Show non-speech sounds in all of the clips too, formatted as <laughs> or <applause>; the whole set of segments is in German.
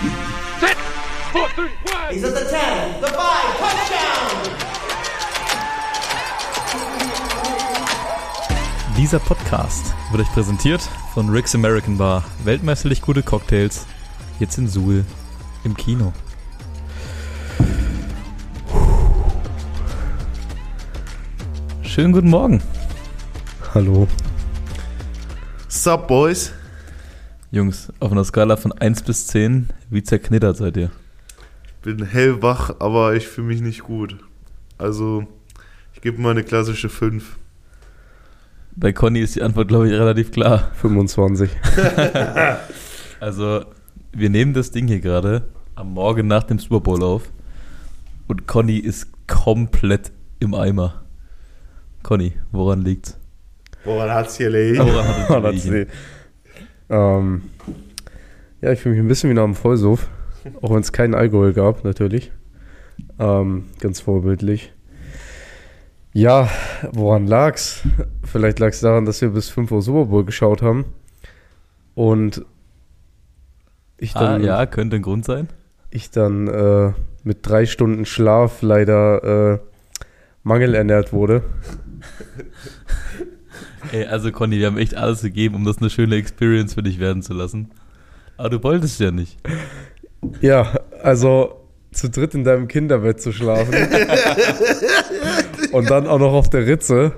Set. Four, three, one. He's at the 10, the 5, touchdown! Dieser Podcast wird euch präsentiert von Rick's American Bar. Weltmeisterlich gute Cocktails. Jetzt in Suhl im Kino. Schönen guten Morgen, Hallo. Sup, Boys? Jungs. Auf einer Skala von 1 bis 10, wie zerknittert seid ihr? Bin hellwach, aber ich fühle mich nicht gut. Also, ich gebe mal eine klassische 5. Bei Conny ist die Antwort, glaube ich, relativ klar. 25. <laughs> Also, wir nehmen das Ding hier gerade am Morgen nach dem Super Bowl auf und Conny ist komplett im Eimer. Conny, woran liegt's? Woran hat's hier liegen? Woran hat es das gelegen? Ähm, ja, ich fühle mich ein bisschen wie nach einem Vollsuff. Auch wenn es keinen Alkohol gab, natürlich. Ähm, ganz vorbildlich. Ja, woran lag's? Vielleicht lag es daran, dass wir bis 5 Uhr Super Bowl geschaut haben. Und ich Ah, dann, ja, könnte ein Grund sein. ich dann äh, mit drei Stunden Schlaf leider äh, mangelernährt wurde. <laughs> Ey, also Conny, wir haben echt alles gegeben, um das eine schöne Experience für dich werden zu lassen. Aber du wolltest ja nicht. Ja, also zu dritt in deinem Kinderbett zu schlafen. und dann auch noch auf der Ritze.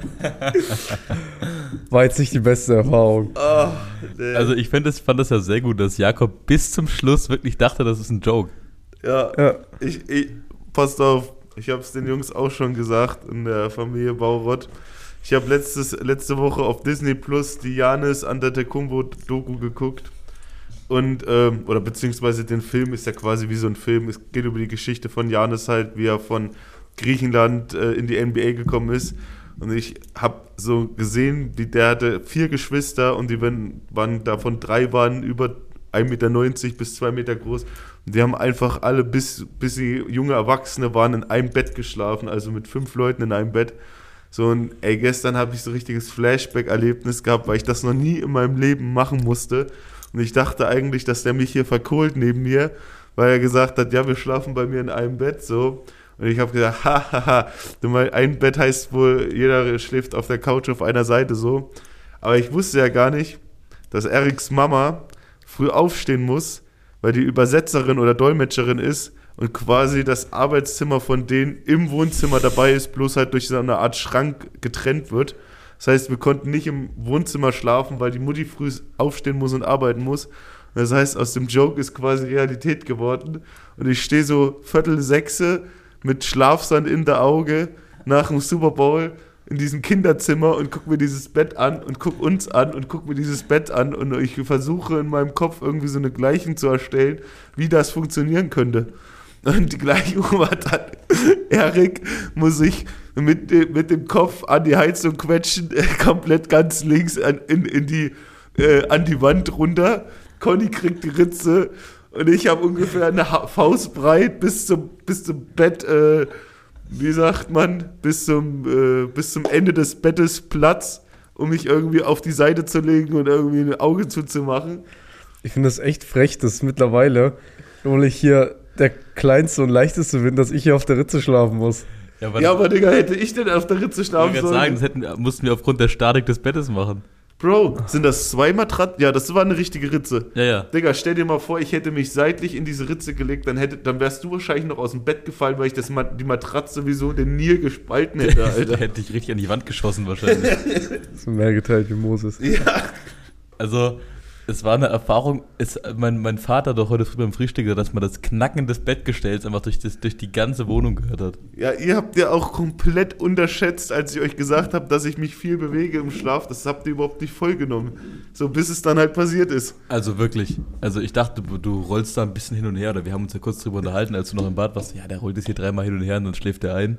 War jetzt nicht die beste Erfahrung. Also ich find das, fand das ja sehr gut, dass Jakob bis zum Schluss wirklich dachte, das ist ein Joke. Ja, Ja. ich, ich, passt auf, ich habe es den Jungs auch schon gesagt in der Familie Baurott. Ich habe letzte Woche auf Disney Plus die Janis Antetokounmpo-Doku geguckt. Und, ähm, oder beziehungsweise den Film ist ja quasi wie so ein Film. Es geht über die Geschichte von Janis halt, wie er von Griechenland äh, in die NBA gekommen ist. Und ich habe so gesehen, wie der hatte vier Geschwister und die waren, davon drei waren über 1,90 Meter bis 2 Meter groß. Und die haben einfach alle, bis, bis sie junge Erwachsene waren, in einem Bett geschlafen, also mit fünf Leuten in einem Bett. So und ey, gestern habe ich so ein richtiges Flashback-Erlebnis gehabt, weil ich das noch nie in meinem Leben machen musste. Und ich dachte eigentlich, dass der mich hier verkohlt neben mir, weil er gesagt hat, ja, wir schlafen bei mir in einem Bett so. Und ich habe gesagt, <laughs> hahaha, ein Bett heißt wohl, jeder schläft auf der Couch auf einer Seite so. Aber ich wusste ja gar nicht, dass Eriks Mama früh aufstehen muss, weil die Übersetzerin oder Dolmetscherin ist und quasi das Arbeitszimmer von denen im Wohnzimmer dabei ist, bloß halt durch so eine Art Schrank getrennt wird. Das heißt, wir konnten nicht im Wohnzimmer schlafen, weil die Mutti früh aufstehen muss und arbeiten muss. Das heißt, aus dem Joke ist quasi Realität geworden. Und ich stehe so Viertel sechse mit Schlafsand in der Auge nach dem Super Bowl in diesem Kinderzimmer und guck mir dieses Bett an und guck uns an und guck mir dieses Bett an und ich versuche in meinem Kopf irgendwie so eine Gleichung zu erstellen, wie das funktionieren könnte. Und Gleichung war dann, Erik muss sich mit, dem- mit dem Kopf an die Heizung quetschen, äh, komplett ganz links an, in, in die, äh, an die Wand runter. Conny kriegt die Ritze und ich habe ungefähr eine Ha- Faust breit bis zum, bis zum Bett, äh, wie sagt man, bis zum, äh, bis zum Ende des Bettes Platz, um mich irgendwie auf die Seite zu legen und irgendwie ein Auge zuzumachen. Ich finde das echt frech, dass mittlerweile, obwohl ich hier der kleinste und leichteste bin, dass ich hier auf der Ritze schlafen muss. Ja, aber, Ja, aber Digga, hätte ich denn auf der Ritze ich schlafen sollen? gerade sagen, das hätten, mussten wir aufgrund der Statik des Bettes machen. Bro, sind das zwei Matratzen? Ja, das war eine richtige Ritze. Ja, ja. Digga, stell dir mal vor, ich hätte mich seitlich in diese Ritze gelegt, dann, hätte, dann wärst du wahrscheinlich noch aus dem Bett gefallen, weil ich das, die Matratze sowieso den Nil gespalten hätte, Da <laughs> Alter. hätte ich richtig an die Wand geschossen wahrscheinlich. <laughs> So mehr geteilt wie Moses. ja, Also, es war eine Erfahrung, es, mein, mein Vater doch heute früh beim Frühstück gesagt, dass man das Knacken des Bettgestells einfach durch, das, durch die ganze Wohnung gehört hat. ja, ihr habt ja auch komplett unterschätzt, als ich euch gesagt habe, dass ich mich viel bewege im Schlaf. Das habt ihr überhaupt nicht vollgenommen. So, bis es dann halt passiert ist. Also wirklich. Also ich dachte, du, du rollst da ein bisschen hin und her, oder wir haben uns ja kurz drüber unterhalten, als du noch im Bad warst. Ja, der rollt jetzt hier dreimal hin und her und dann schläft er ein.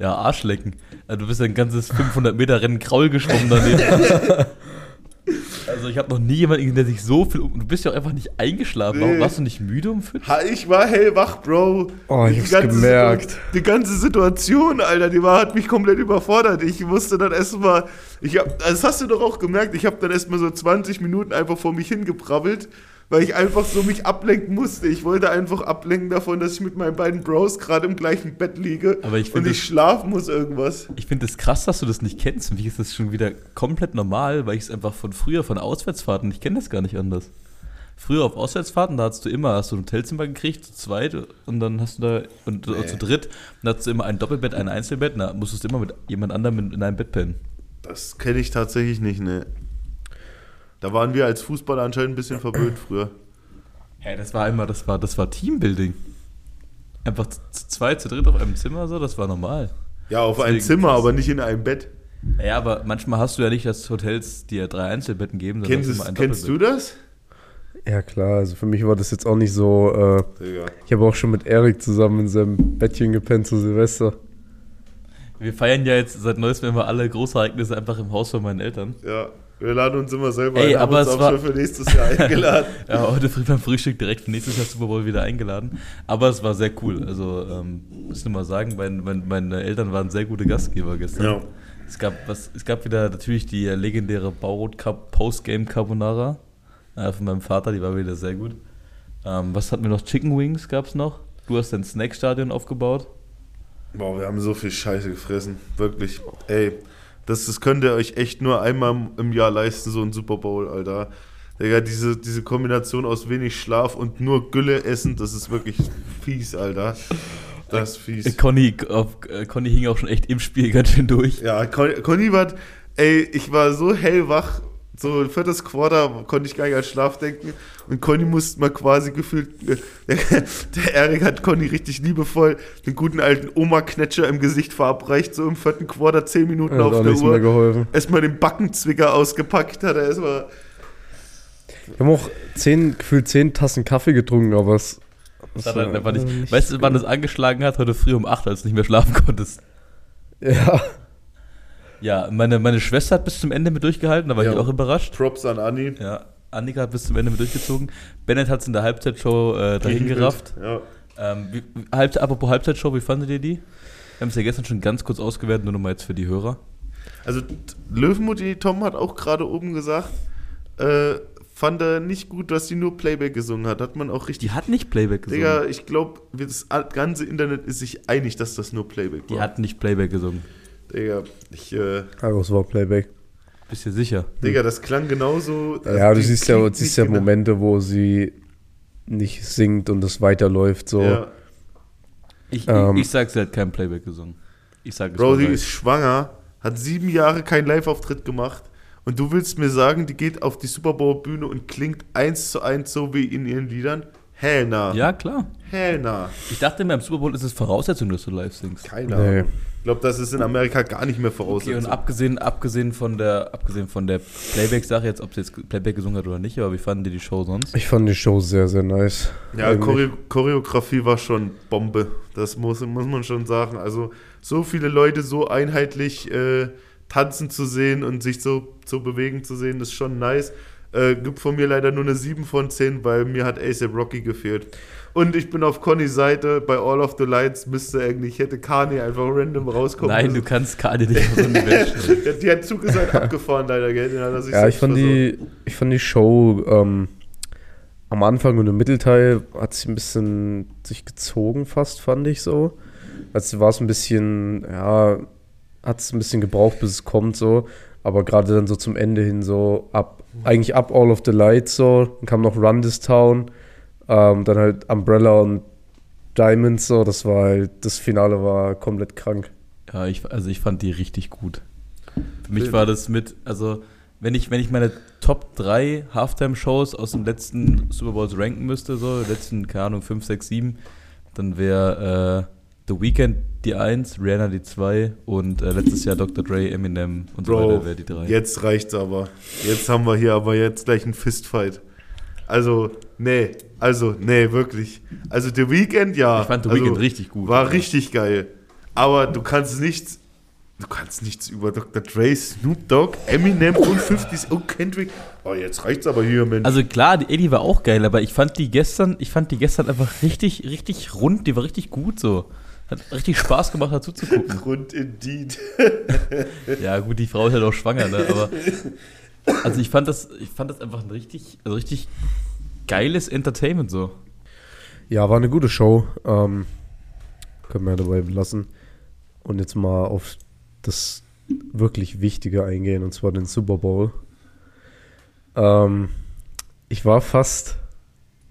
Ja, Arschlecken. Also du bist ein ganzes 500 Meter Rennen Kraul geschwommen daneben. <laughs> Also ich habe noch nie jemanden gesehen, der sich so viel... um- Du bist ja auch einfach nicht eingeschlafen. Warum Nee. warst du nicht müde um fünf? Ha, ich war hellwach, Bro. Oh, ich Die hab's ganze gemerkt. Situ- Die ganze Situation, Alter, die war, hat mich komplett überfordert. Ich musste dann erstmal, ich hab, das hast du doch auch gemerkt, ich habe dann erstmal so 20 Minuten einfach vor mich hingebrabbelt, weil ich einfach so mich ablenken musste. Ich wollte einfach ablenken davon, dass ich mit meinen beiden Bros gerade im gleichen Bett liege Aber ich und ich das- schlafen muss irgendwas. Ich finde es das krass, dass du das nicht kennst. Für mich ist das schon wieder komplett normal, weil ich es einfach von früher, von Auswärtsfahrten, ich kenne das gar nicht anders. Früher auf Auswärtsfahrten, da hast du immer, hast du ein Hotelzimmer gekriegt, zu zweit, und dann hast du da, und Nee. zu dritt, dann hast du immer ein Doppelbett, ein Einzelbett, da musstest du immer mit jemand anderem in, in einem Bett pennen. Das kenne ich tatsächlich nicht, ne. Da waren wir als Fußballer anscheinend ein bisschen verwöhnt früher. Ja, das war immer, das war, das war Teambuilding. Einfach zu zu zweit, zu dritt auf einem Zimmer, so, das war normal. Ja, auf ein Deswegen Zimmer, krass. aber nicht in einem Bett. Ja, aber manchmal hast du ja nicht, dass Hotels dir drei Einzelbetten geben, sondern Kennst, es, immer ein kennst du das? Ja, klar, also für mich war das jetzt auch nicht so. Äh, ich habe auch schon mit Erik zusammen in seinem Bettchen gepennt zu Silvester. Wir feiern ja jetzt seit neuestem immer alle Großereignisse einfach im Haus von meinen Eltern. Ja, wir laden uns immer selber Ey, ein, haben aber uns es auch war- schon für nächstes Jahr <laughs> eingeladen. Ja, heute früh beim Frühstück direkt für nächstes Jahr Super Bowl wieder eingeladen. Aber es war sehr cool. Also, ähm, muss ich nur mal sagen, mein, mein, meine Eltern waren sehr gute Gastgeber gestern. Ja. Es, gab was, es gab wieder natürlich die legendäre Baurot Cup Postgame Carbonara äh, von meinem Vater, die war wieder sehr gut. Ähm, was hatten wir noch? Chicken Wings gab es noch. Du hast dein Snackstadion aufgebaut. Boah, wir haben so viel Scheiße gefressen. Wirklich. Ey, das, das könnt ihr euch echt nur einmal im Jahr leisten, so ein Super Bowl, Alter. Digga, diese, diese Kombination aus wenig Schlaf und nur Gülle essen, das ist wirklich fies, Alter. Das ist Äh, fies. Conny, auf, äh, Conny hing auch schon echt im Spiel ganz schön durch. Ja, Con- Conny war, ey, ich war so hellwach, so ein viertes Quarter konnte ich gar nicht an Schlaf denken und Conny musste mal quasi gefühlt, äh, der, <laughs> der Erik hat Conny richtig liebevoll den guten alten Oma-Knetscher im Gesicht verabreicht, so im vierten Quarter, zehn Minuten Hat auf der mehr Uhr. geholfen. Erstmal den Backenzwicker ausgepackt hat er erstmal. Wir haben auch zehn, gefühlt zehn Tassen Kaffee getrunken, aber es. Das es hat er war einfach nicht, nicht weißt du, wann das angeschlagen hat? Heute früh um 8, als du nicht mehr schlafen konntest. Ja. Ja, meine, meine Schwester hat bis zum Ende mit durchgehalten, da war Ja. ich auch überrascht. Props an Anni. Ja, Annika hat bis zum Ende mit durchgezogen. Bennett hat es in der Halbzeitshow äh, dahin gerafft. Ja. Ähm, wie, Halb, apropos Halbzeitshow, wie fandet ihr die? Wir haben es ja gestern schon ganz kurz ausgewertet, nur nochmal jetzt für die Hörer. Also Löwenmutti Tom hat auch gerade oben gesagt, äh, fand er nicht gut, dass sie nur Playback gesungen hat. Hat man auch richtig Die hat nicht Playback gesungen. Digga, ich glaube, das ganze Internet ist sich einig, dass das nur Playback die war. hat nicht Playback gesungen. Digga, ich, äh, es war Playback. Bist du sicher? Digga, das klang genauso. also ja, du siehst ja, siehst ja genau- Momente, wo sie nicht singt und es weiterläuft. So. Ja. Ich, Ähm. ich, ich sag, sie hat kein Playback gesungen. Ich sag, es Bro, die ist schwanger, hat sieben Jahre keinen Live-Auftritt gemacht und du willst mir sagen, die geht auf die Super Bowl-Bühne und klingt eins zu eins so wie in ihren Liedern? Hell nah. Ja, klar. Hell nah. Ich dachte immer, im Super Bowl ist es Voraussetzung, dass du live singst. Keine Nee. Ahnung. Ich glaube, das ist in Amerika gar nicht mehr Okay, Voraussetzung. und abgesehen, abgesehen von der, abgesehen von der Playback-Sache, jetzt, ob sie jetzt Playback gesungen hat oder nicht, aber wie fanden die die Show sonst? Ich fand die Show sehr, sehr nice. Ja. Choreo Choreografie war schon Bombe. Das muss, muss man schon sagen. Also so viele Leute so einheitlich äh, tanzen zu sehen und sich so, so bewegen zu sehen, ist schon nice. Äh, gibt von mir leider nur eine 7 von 10, weil mir hat ASAP Rocky gefehlt. Und ich bin auf Connys Seite, bei All of the Lights müsste eigentlich, hätte Kanye einfach random rauskommen Nein, du müssen. kannst Kanye nicht auf so. <laughs> Ja, die hat Zug ist halt <laughs> abgefahren, leider, gell? Sich Ja, selbst ich fand, die, ich fand die Show ähm, am Anfang und im Mittelteil hat sie ein bisschen sich gezogen, fast, fand ich so. Also war es ein bisschen, ja, hat es ein bisschen gebraucht, bis es kommt, so. Aber gerade dann so zum Ende hin, so ab, eigentlich ab All of the Lights, so. Dann kam noch Run This Town, ähm, dann halt Umbrella und Diamonds, so. Das war halt, das Finale war komplett krank. Ja, ich, also ich fand die richtig gut. Für mich war das mit, also wenn ich, wenn ich meine Top 3 Halftime-Shows aus den letzten Super Bowls ranken müsste, so, letzten, keine Ahnung, 5, 6, 7, dann wäre äh, The Weeknd die 1, Rihanna die 2 und äh, letztes Jahr Dr. Dre, Eminem und so Bro, weiter wäre die 3. jetzt reicht's aber. Jetzt haben wir hier aber jetzt gleich einen Fistfight. Also, nee, also, nee, wirklich. Also, The Weeknd, ja. Ich fand The also, Weeknd richtig gut. War Ja. richtig geil. Aber du kannst nichts, du kannst nichts über Dr. Dre, Snoop Dogg, Eminem und 50 und Kendrick. Oh, jetzt reicht's aber hier, Mensch. Also klar, die Eddie war auch geil, aber ich fand die gestern, ich fand die gestern einfach richtig, richtig rund, die war richtig gut so. Hat richtig Spaß gemacht, dazu zu gucken. Grund indeed. <laughs> Ja, gut, die Frau ist halt auch schwanger, ne? Aber also ich fand das, ich fand das einfach ein richtig, also richtig geiles Entertainment so. Ja, war eine gute Show. Ähm, können wir dabei belassen. Und jetzt mal auf das wirklich Wichtige eingehen, und zwar den Super Bowl. Ähm, ich war fast,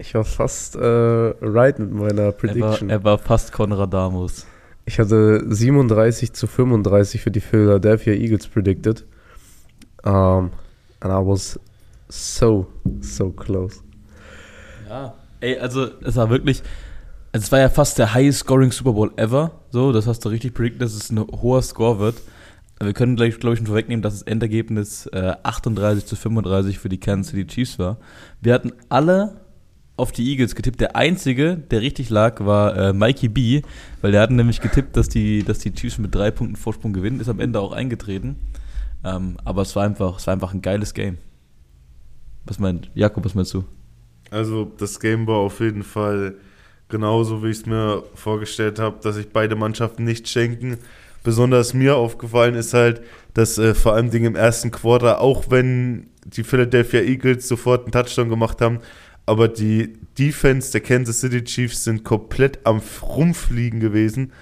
ich war fast äh, right mit meiner Er war, Prediction. er war fast Konradamus. Ich hatte 37 zu 35 für die Philadelphia Eagles predicted. Um, and I was so, so close. Ja. Ey, also es war wirklich, also es war ja fast der highest scoring Super Bowl ever. So, das hast du richtig predicted, dass es ein hoher Score wird. Wir können gleich, glaube ich, schon vorwegnehmen, dass das Endergebnis äh, 38 zu 35 für die Kansas City Chiefs war. Wir hatten alle auf die Eagles getippt. Der einzige, der richtig lag, war äh, Mikey B, weil der hat nämlich getippt, dass die, dass die Chiefs mit drei Punkten Vorsprung gewinnen. Ist am Ende auch eingetreten. Ähm, aber es war einfach, es war einfach ein geiles Game. Was meint Jakob, was meinst du? Also das Game war auf jeden Fall genauso, wie ich es mir vorgestellt habe, dass sich beide Mannschaften nicht schenken. Besonders mir aufgefallen ist halt, dass äh, vor allem im ersten Quarter, auch wenn die Philadelphia Eagles sofort einen Touchdown gemacht haben, aber die Defense der Kansas City Chiefs sind komplett am Rumfliegen gewesen.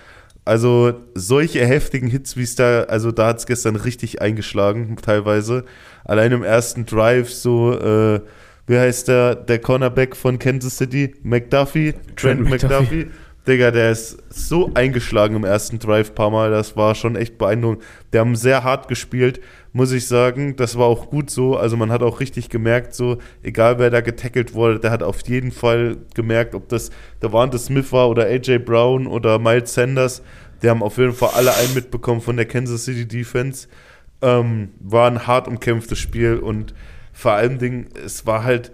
Also solche heftigen Hits, wie es da, also da hat es gestern richtig eingeschlagen, teilweise. Allein im ersten Drive so, äh, wie heißt der, der Cornerback von Kansas City? McDuffie? Trent, Trent McDuffie. McDuffie. Digga, der ist so eingeschlagen im ersten Drive paar Mal, das war schon echt beeindruckend. Der haben sehr hart gespielt, muss ich sagen. Das war auch gut so. Also man hat auch richtig gemerkt, so, egal wer da getackelt wurde, der hat auf jeden Fall gemerkt, ob das der Wante Smith war oder AJ Brown oder Miles Sanders. Die haben auf jeden Fall alle einen mitbekommen von der Kansas City Defense. Ähm, war ein hart umkämpftes Spiel und vor allem Ding, es war halt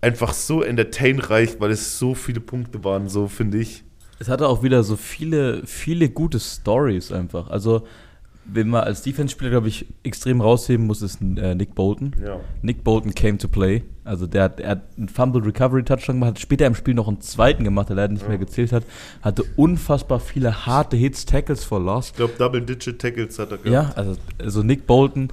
einfach so entertainreich, weil es so viele Punkte waren, so finde ich. Es hatte auch wieder so viele, viele gute Stories einfach. Also, wenn man als Defense-Spieler, glaube ich, extrem rausheben muss, ist äh, Nick Bolton. Ja. Nick Bolton came to play. Also, der hat, er hat einen Fumble Recovery Touchdown gemacht, hat später im Spiel noch einen zweiten gemacht, der leider nicht mehr gezählt hat. Hatte unfassbar viele harte Hits, Tackles for Loss. Ich glaube, Double-Digit Tackles hat er gehabt. Ja, also, also Nick Bolton.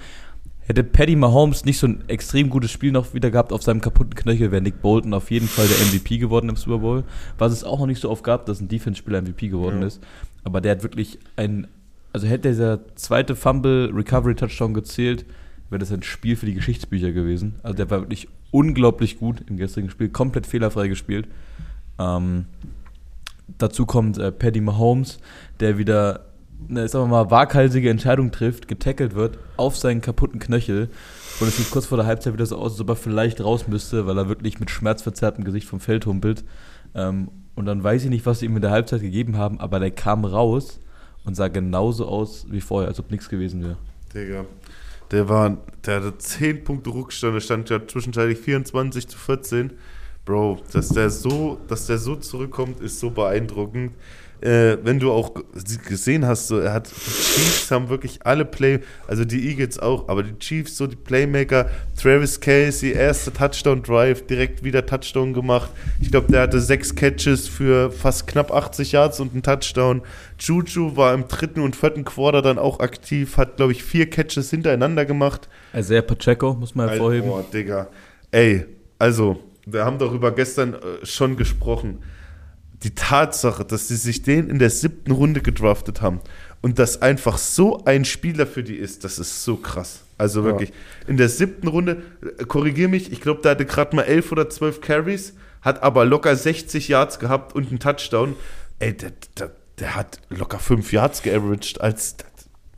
Hätte Paddy Mahomes nicht so ein extrem gutes Spiel noch wieder gehabt auf seinem kaputten Knöchel, wäre Nick Bolton auf jeden Fall der MVP geworden im Super Bowl. Was es auch noch nicht so oft gab, dass ein Defense-Spieler MVP geworden Ja. ist. Aber der hat wirklich ein, also hätte dieser zweite Fumble Recovery Touchdown gezählt, wäre das ein Spiel für die Geschichtsbücher gewesen. Also der war wirklich unglaublich gut im gestrigen Spiel, komplett fehlerfrei gespielt. Ähm, dazu kommt äh, Paddy Mahomes, der wieder eine, sagen wir mal, waghalsige Entscheidung trifft, getackelt wird auf seinen kaputten Knöchel. Und es sieht kurz vor der Halbzeit wieder so aus, als ob er vielleicht raus müsste, weil er wirklich mit schmerzverzerrtem Gesicht vom Feld humpelt. Ähm, und dann weiß ich nicht, was sie ihm in der Halbzeit gegeben haben, aber der kam raus und sah genauso aus wie vorher, als ob nichts gewesen wäre. Digga. Der war, der hatte 10 Punkte Rückstand, der stand ja zwischenzeitlich 24 zu 14. Bro, dass der so, dass der so zurückkommt, ist so beeindruckend. Äh, wenn du auch gesehen hast, so, er hat, die Chiefs haben wirklich alle Play, also die Eagles auch, aber die Chiefs, so die Playmaker, Travis Casey, erster Touchdown-Drive, direkt wieder Touchdown gemacht. Ich glaube, der hatte sechs Catches für fast knapp 80 Yards und einen Touchdown. Juju war im dritten und vierten Quarter dann auch aktiv, hat, glaube ich, vier Catches hintereinander gemacht. Isaiah Pacheco, muss man hervorheben. Boah, Digga. Ey, also, wir haben darüber gestern äh, schon gesprochen. Die Tatsache, dass sie sich den in der siebten Runde gedraftet haben und das einfach so ein Spieler für die ist, das ist so krass. Also wirklich. In der siebten Runde, äh, korrigier mich, ich glaube, der hatte gerade mal elf oder zwölf Carries, hat aber locker 60 Yards gehabt und einen Touchdown. Ey, der, der, der hat locker fünf Yards geaveraged als.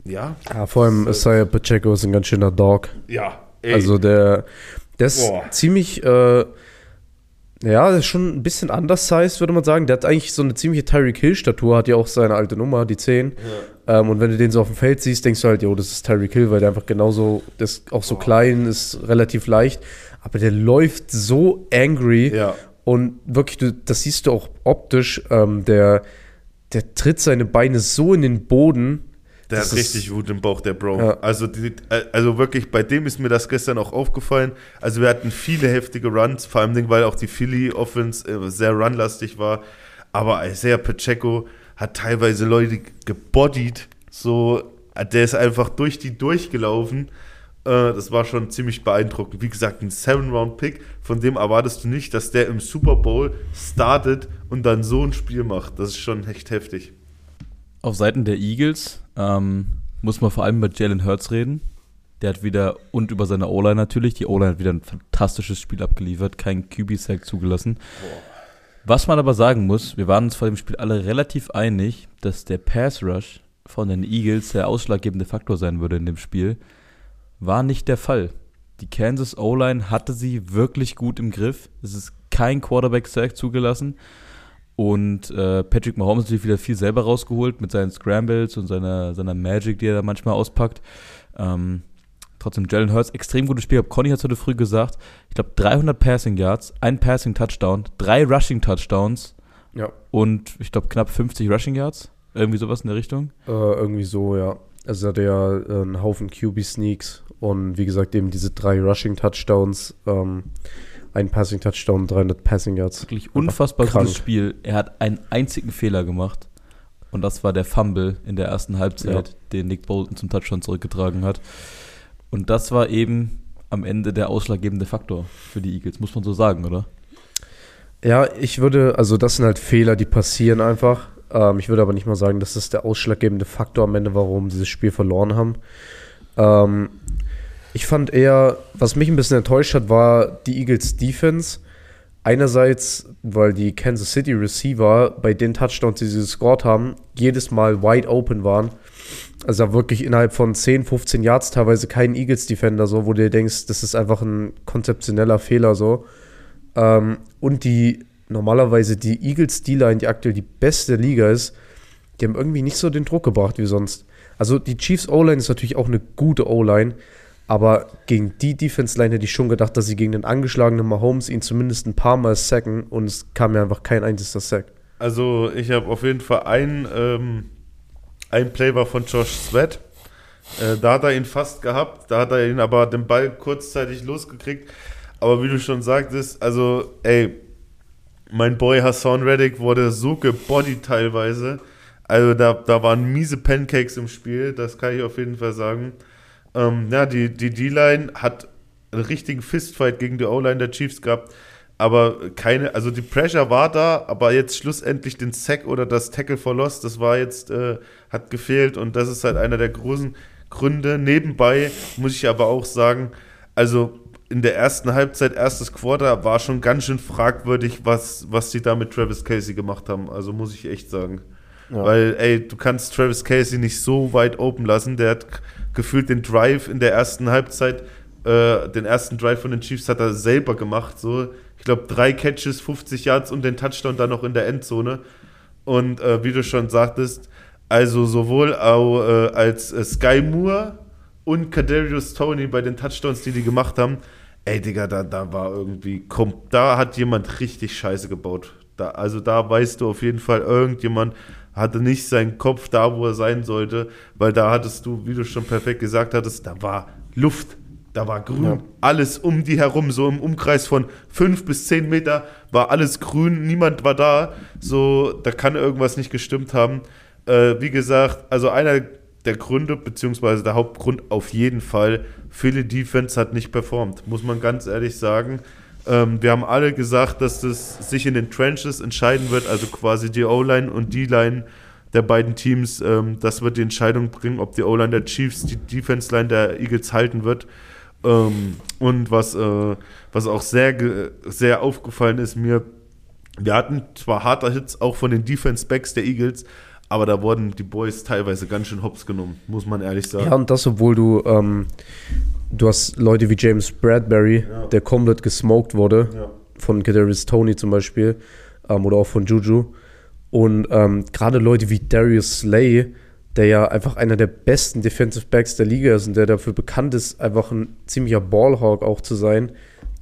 Ja, Ja, vor allem Isaiah Pacheco ist ein ganz schöner Dog. ja. Ey. Also der, der ist Boah. ziemlich, äh, ja, der ist schon ein bisschen undersized, würde man sagen. Der hat eigentlich so eine ziemliche Tyreek Hill-Statur, hat ja auch seine alte Nummer, die 10. Ähm, und wenn du den so auf dem Feld siehst, denkst du halt, jo, das ist Tyreek Hill, weil der einfach genauso, der ist auch so klein, ist relativ leicht. Aber der läuft so angry. Ja. Und wirklich, du, das siehst du auch optisch, ähm, der, der tritt seine Beine so in den Boden. Der Das hat richtig Wut im Bauch, der Bro. Ja. Also, die, äh, also wirklich, bei dem ist mir das gestern auch aufgefallen. Also wir hatten viele heftige Runs, vor allem, weil auch die Philly Offense äh, sehr runlastig war. Aber Isaiah Pacheco hat teilweise Leute gebodied. So, der ist einfach durch die durchgelaufen. Äh, das war schon ziemlich beeindruckend. Wie gesagt, ein Seven-Round-Pick, von dem erwartest du nicht, dass der im Super Bowl startet und dann so ein Spiel macht. Das ist schon echt heftig. Auf Seiten der Eagles ähm, muss man vor allem über Jalen Hurts reden. Der hat wieder, und über seine O-Line natürlich, die O-Line hat wieder ein fantastisches Spiel abgeliefert, kein QB-Sack zugelassen. Was man aber sagen muss, wir waren uns vor dem Spiel alle relativ einig, dass der Pass-Rush von den Eagles der ausschlaggebende Faktor sein würde in dem Spiel. War nicht der Fall. Die Kansas O-Line hatte sie wirklich gut im Griff. Es ist kein Quarterback-Sack zugelassen. Und äh, Patrick Mahomes hat natürlich wieder viel selber rausgeholt mit seinen Scrambles und seiner, seiner Magic, die er da manchmal auspackt. Ähm, trotzdem, Jalen Hurts, extrem gutes Spiel. Conny hat es heute früh gesagt. Ich glaube, 300 Passing Yards, ein Passing Touchdown, drei Rushing Touchdowns Ja. und ich glaube knapp 50 Rushing Yards. Irgendwie sowas in der Richtung. Äh, irgendwie so, ja. Also er hatte ja äh, einen Haufen QB-Sneaks und wie gesagt eben diese drei Rushing-Touchdowns, ähm, ein Passing-Touchdown, 300 Passing Yards. Wirklich unfassbar gutes Spiel. Er hat einen einzigen Fehler gemacht. Und das war der Fumble in der ersten Halbzeit, Ja. den Nick Bolton zum Touchdown zurückgetragen hat. Und das war eben am Ende der ausschlaggebende Faktor für die Eagles, muss man so sagen, oder? Ja, ich würde, also das sind halt Fehler, die passieren einfach. Ähm, ich würde aber nicht mal sagen, dass das der ausschlaggebende Faktor am Ende, warum sie das Spiel verloren haben. Ähm, ich fand eher, was mich ein bisschen enttäuscht hat, war die Eagles Defense. Einerseits, weil die Kansas City Receiver bei den Touchdowns, die sie gescored haben, jedes Mal wide open waren. Also wirklich innerhalb von 10, 15 Yards teilweise kein Eagles Defender, so, wo du dir denkst, das ist einfach ein konzeptioneller Fehler so. Ähm, und die normalerweise die Eagles D-Line, die aktuell die beste Liga ist, die haben irgendwie nicht so den Druck gebracht wie sonst. Also die Chiefs O-Line ist natürlich auch eine gute O-Line, aber gegen die Defense-Line hätte ich schon gedacht, dass sie gegen den angeschlagenen Mahomes ihn zumindest ein paar Mal sacken und es kam mir einfach kein einziger Sack. Also ich habe auf jeden Fall ein, ähm, ein Play war von Josh Sweat. Äh, da hat er ihn fast gehabt, da hat er ihn aber den Ball kurzzeitig losgekriegt. Aber wie du schon sagtest, also ey, mein Boy Hassan Reddick wurde so gebodied teilweise. Also da, da waren miese Pancakes im Spiel, das kann ich auf jeden Fall sagen. Ähm, ja, die die D-Line hat einen richtigen Fistfight gegen die O-Line der Chiefs gehabt, aber keine, also die Pressure war da, aber jetzt schlussendlich den Sack oder das Tackle for Loss, das war jetzt, äh, hat gefehlt und das ist halt einer der großen Gründe. Nebenbei muss ich aber auch sagen, also in der ersten Halbzeit, erstes Quarter, war schon ganz schön fragwürdig, was, was sie da mit Travis Casey gemacht haben. Also muss ich echt sagen. Ja. Weil, ey, du kannst Travis Casey nicht so weit open lassen. Der hat gefühlt den Drive in der ersten Halbzeit, äh, den ersten Drive von den Chiefs hat er selber gemacht. So, ich glaube, drei Catches, 50 Yards und den Touchdown dann noch in der Endzone. Und äh, wie du schon sagtest, also sowohl auch, äh, als äh, Sky Moore und Kadarius Tony bei den Touchdowns, die die gemacht haben, ey Digga, da, da war irgendwie, komm, da hat jemand richtig Scheiße gebaut. Da, also da weißt du auf jeden Fall, irgendjemand hatte nicht seinen Kopf da, wo er sein sollte, weil da hattest du, wie du schon perfekt gesagt hattest, da war Luft, da war grün, Ja. alles um die herum, so im Umkreis von fünf bis zehn Meter war alles grün, niemand war da, so, da kann irgendwas nicht gestimmt haben. Äh, wie gesagt, also einer der Gründe, beziehungsweise der Hauptgrund auf jeden Fall, Philly Defense hat nicht performt, muss man ganz ehrlich sagen. Ähm, wir haben alle gesagt, dass das sich in den Trenches entscheiden wird, also quasi die O-Line und D-Line der beiden Teams. Ähm, das wird die Entscheidung bringen, ob die O-Line der Chiefs die Defense-Line der Eagles halten wird. Ähm, und was, äh, was auch sehr, sehr aufgefallen ist mir, wir hatten zwar harte Hits auch von den Defense-Backs der Eagles, aber da wurden die Boys teilweise ganz schön hops genommen, muss man ehrlich sagen. Ja, und das, obwohl du, ähm, du hast Leute wie James Bradbury, Ja. der komplett gesmoked wurde, Ja. von Kadarius Tony zum Beispiel, ähm, oder auch von Juju. Und ähm, gerade Leute wie Darius Slay, der ja einfach einer der besten Defensive Backs der Liga ist und der dafür bekannt ist, einfach ein ziemlicher Ballhawk auch zu sein,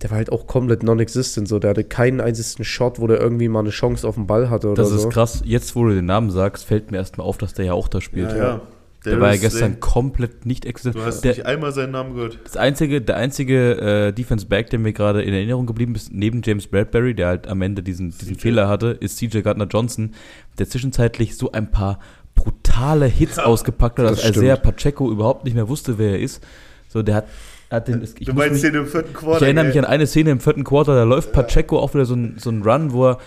der war halt auch komplett non-existent. So. Der hatte keinen einzigen Shot, wo der irgendwie mal eine Chance auf den Ball hatte oder Das so. ist krass. Jetzt, wo du den Namen sagst, fällt mir erstmal auf, dass der ja auch da spielt. Ja, ja. Der war ja gestern Slay. komplett nicht existent. Du hast der, nicht einmal seinen Namen gehört. das einzige, der einzige äh, Defense Back, der mir gerade in Erinnerung geblieben ist, neben James Bradbury, der halt am Ende diesen, diesen Fehler hatte, ist CJ Gardner Johnson, der zwischenzeitlich so ein paar brutale Hits <laughs> ausgepackt hat, dass. Isaiah Pacheco überhaupt nicht mehr wusste, wer er ist. So, der hat den, ich, Du meinst mich, den im vierten ich Quarter? erinnere mich gell? an eine Szene im vierten Quarter, da läuft Pacheco auch wieder so ein, so ein Run, wo er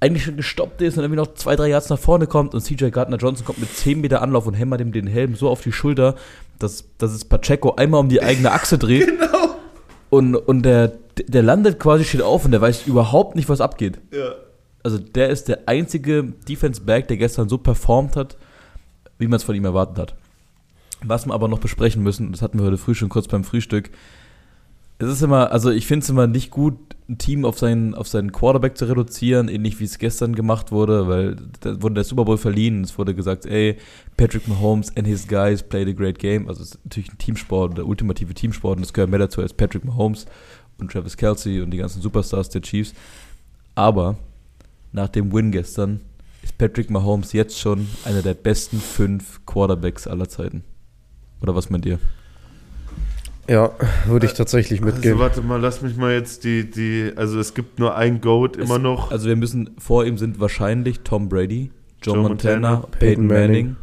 eigentlich schon gestoppt ist und irgendwie noch zwei, drei Yards nach vorne kommt und CJ Gardner-Johnson kommt mit 10 Meter Anlauf und hämmert ihm den Helm so auf die Schulter, dass, dass es Pacheco einmal um die eigene Achse dreht. <laughs> Genau. Und, und der, der landet quasi, steht auf und der weiß überhaupt nicht, was abgeht. Ja. Also der ist der einzige Defense-Back, der gestern so performt hat, wie man es von ihm erwartet hat. Was wir aber noch besprechen müssen, das hatten wir heute früh schon kurz beim Frühstück. Es ist immer, also ich finde es immer nicht gut, ein Team auf seinen, auf seinen Quarterback zu reduzieren, ähnlich wie es gestern gemacht wurde, weil da wurde der Super Bowl verliehen. Es wurde gesagt, ey, Patrick Mahomes and his guys played a great game. Also es ist natürlich ein Teamsport, der ultimative Teamsport und es gehört mehr dazu als Patrick Mahomes und Travis Kelsey und die ganzen Superstars der Chiefs. Aber nach dem Win gestern ist Patrick Mahomes jetzt schon einer der besten fünf Quarterbacks aller Zeiten. Oder was meint ihr? Ja, würde ich tatsächlich Also mitgehen. warte mal, lass mich mal jetzt die, die, also es gibt nur ein Goat immer Es- noch. Also wir müssen, vor ihm sind wahrscheinlich Tom Brady, Joe, Joe Montana, Montana, Peyton Peyton Manning. Manning.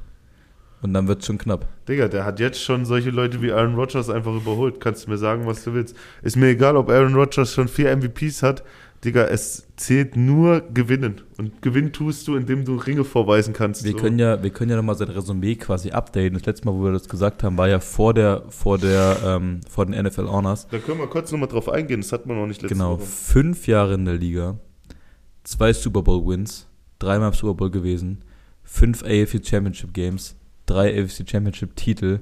Und dann wird es schon knapp. Digga, der hat jetzt schon solche Leute wie Aaron Rodgers einfach überholt. Kannst du mir sagen, was du willst. Ist mir egal, ob Aaron Rodgers schon vier MVPs hat. Digga, es zählt nur Gewinnen. Und Gewinn tust du, indem du Ringe vorweisen kannst. Wir So. können ja, wir können ja nochmal sein Resümee quasi updaten. Das letzte Mal, wo wir das gesagt haben, war ja vor der, vor der, ähm, vor den NFL Honors. Da können wir kurz nochmal drauf eingehen. Das hat man noch nicht letzte Genau, Woche. fünf Jahre in der Liga, zwei Super Bowl Wins, dreimal im Super Bowl gewesen, fünf AFC Championship Games, drei AFC Championship Titel,